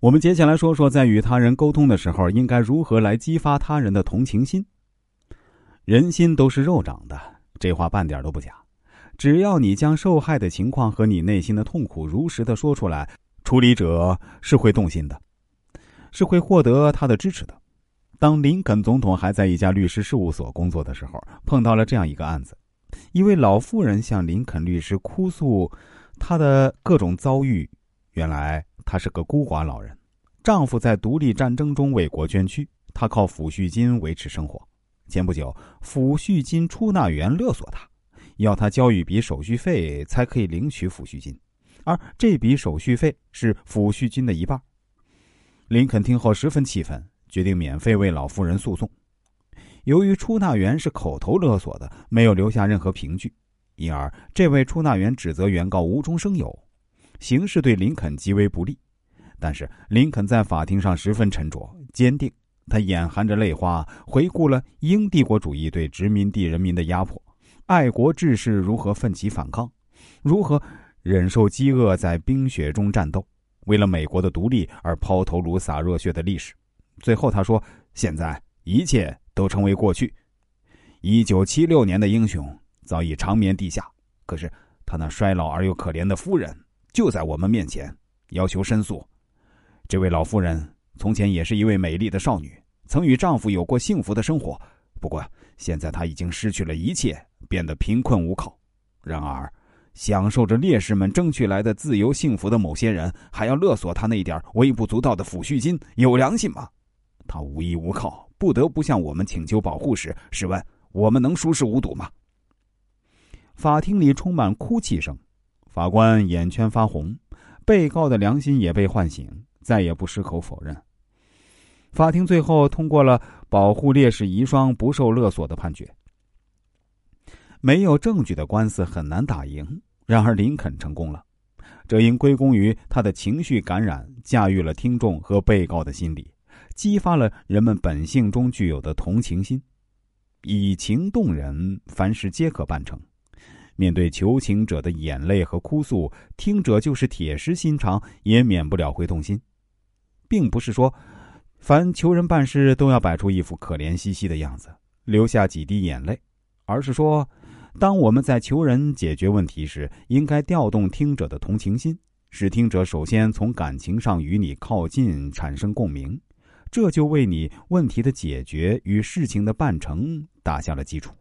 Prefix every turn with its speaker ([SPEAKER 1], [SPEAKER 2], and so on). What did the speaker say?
[SPEAKER 1] 我们接下来说说，在与他人沟通的时候，应该如何来激发他人的同情心。人心都是肉长的，这话半点都不假。只要你将受害的情况和你内心的痛苦如实的说出来，处理者是会动心的，是会获得他的支持的。当林肯总统还在一家律师事务所工作的时候，碰到了这样一个案子：一位老妇人向林肯律师哭诉她的各种遭遇。原来她是个孤寡老人，丈夫在独立战争中为国捐躯，她靠抚恤金维持生活。前不久，抚恤金出纳员勒索她。要她交一笔手续费才可以领取抚恤金，而这笔手续费是抚恤金的一半。林肯听后十分气愤，决定免费为老妇人诉讼。由于出纳员是口头勒索的，没有留下任何凭据，因而这位出纳员指责原告无中生有，形势对林肯极为不利。但是林肯在法庭上十分沉着坚定，他眼含着泪花，回顾了英帝国主义对殖民地人民的压迫。爱国志士如何奋起反抗，如何忍受饥饿，在冰雪中战斗，为了美国的独立而抛头颅洒热血的历史。最后他说：“现在一切都成为过去。一九七六年的英雄早已长眠地下，可是他那衰老而又可怜的夫人就在我们面前，要求申诉。这位老妇人从前也是一位美丽的少女，曾与丈夫有过幸福的生活。不过现在她已经失去了一切。”变得贫困无靠，然而，享受着烈士们争取来的自由幸福的某些人，还要勒索她那点微不足道的抚恤金，有良心吗？她无依无靠，不得不向我们请求保护时，试问我们能熟视无睹吗？法庭里充满哭泣声，法官眼圈发红，被告的良心也被唤醒，再也不矢口否认。法庭最后通过了保护烈士遗孀不受勒索的判决。没有证据的官司很难打赢，然而林肯成功了，这应归功于他的情绪感染，驾驭了听众和被告的心理，激发了人们本性中具有的同情心。以情动人，凡事皆可办成。面对求情者的眼泪和哭诉，听者就是铁石心肠，也免不了会动心。并不是说，凡求人办事都要摆出一副可怜兮兮的样子，流下几滴眼泪，而是说。当我们在求人解决问题时，应该调动听者的同情心，使听者首先从感情上与你靠近，产生共鸣，这就为你问题的解决与事情的办成打下了基础。